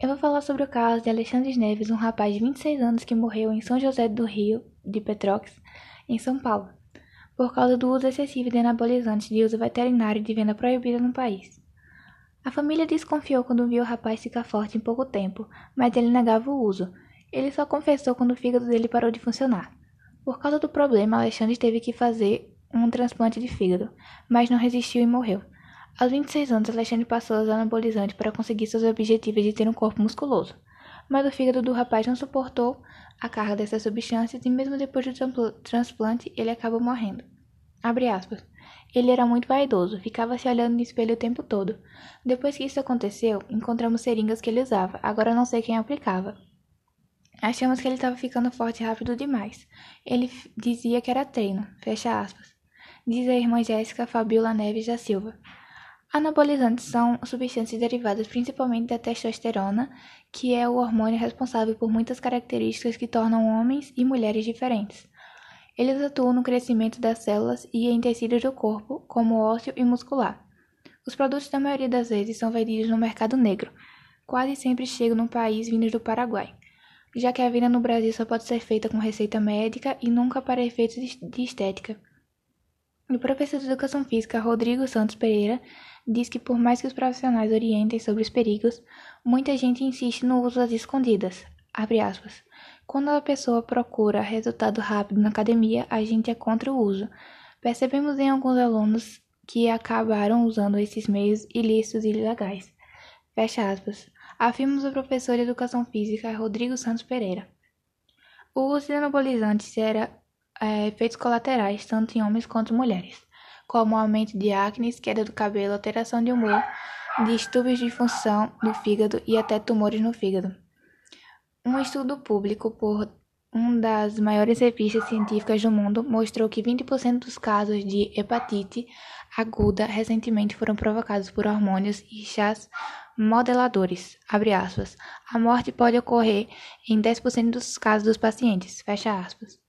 Eu vou falar sobre o caso de Alexandre Neves, um rapaz de 26 anos que morreu em São José do Rio, de Petrópolis, em São Paulo, por causa do uso excessivo de anabolizantes de uso veterinário de venda proibida no país. A família desconfiou quando viu o rapaz ficar forte em pouco tempo, mas ele negava o uso. Ele só confessou quando o fígado dele parou de funcionar. Por causa do problema, Alexandre teve que fazer um transplante de fígado, mas não resistiu e morreu. Aos 26 anos, Alexandre passou a usar anabolizante para conseguir seus objetivos de ter um corpo musculoso. Mas o fígado do rapaz não suportou a carga dessas substâncias e mesmo depois do transplante, ele acabou morrendo. Ele era muito vaidoso, ficava se olhando no espelho o tempo todo. Depois que isso aconteceu, encontramos seringas que ele usava, agora não sei quem aplicava. Achamos que ele estava ficando forte rápido demais. Ele dizia que era treino, fecha aspas. Diz a irmã Jéssica Fabiola Neves da Silva. Anabolizantes são substâncias derivadas principalmente da testosterona, que é o hormônio responsável por muitas características que tornam homens e mulheres diferentes. Eles atuam no crescimento das células e em tecidos do corpo, como ósseo e muscular. Os produtos, da maioria das vezes, são vendidos no mercado negro. Quase sempre chegam no país vindos do Paraguai, já que a venda no Brasil só pode ser feita com receita médica e nunca para efeitos de estética. O professor de Educação Física Rodrigo Santos Pereira diz que por mais que os profissionais orientem sobre os perigos, muita gente insiste no uso das escondidas. Quando a pessoa procura resultado rápido na academia, a gente é contra o uso. Percebemos em alguns alunos que acabaram usando esses meios ilícitos e ilegais. Fecha aspas. Afirma o professor de Educação Física Rodrigo Santos Pereira. O uso de anabolizantes gera é, efeitos colaterais tanto em homens quanto mulheres como aumento de acne, queda do cabelo, alteração de humor, distúrbios de função do fígado e até tumores no fígado. Um estudo público por uma das maiores revistas científicas do mundo mostrou que 20% dos casos de hepatite aguda recentemente foram provocados por hormônios e chás modeladores. A morte pode ocorrer em 10% dos casos dos pacientes. Fecha aspas.